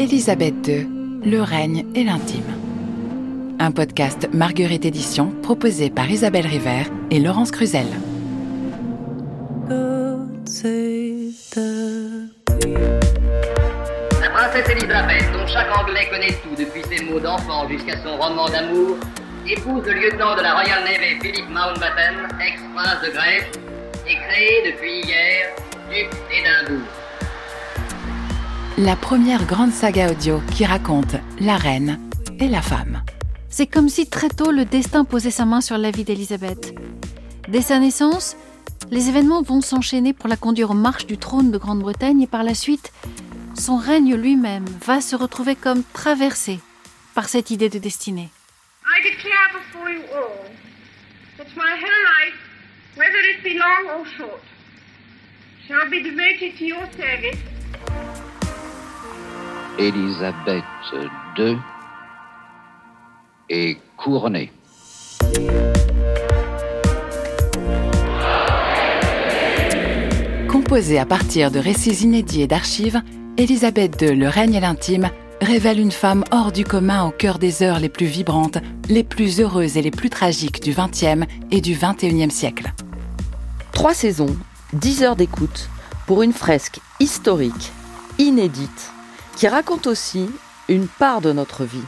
Élisabeth II, le règne et l'intime. Un podcast Marguerite Édition proposé par Isabelle River et Laurence Cruzel. La princesse Elisabeth, dont chaque Anglais connaît tout depuis ses mots d'enfant jusqu'à son roman d'amour, épouse le lieutenant de la Royal Navy Philip Mountbatten, ex-prince de Grèce, et créé depuis hier duc d'Édimbourg. La première grande saga audio qui raconte la reine et la femme. C'est comme si très tôt le destin posait sa main sur la vie d'Élisabeth. Dès sa naissance, les événements vont s'enchaîner pour la conduire aux marches du trône de Grande-Bretagne et par la suite, son règne lui-même va se retrouver comme traversé par cette idée de destinée. I declare before you all that my whole life, whether it be long or short, shall be devoted to your service. Élisabeth II est couronnée. Composée à partir de récits inédits et d'archives, Élisabeth II, le règne et l'intime, révèle une femme hors du commun au cœur des heures les plus vibrantes, les plus heureuses et les plus tragiques du XXe et du XXIe siècle. Trois saisons, dix heures d'écoute pour une fresque historique, inédite, qui raconte aussi une part de notre vie.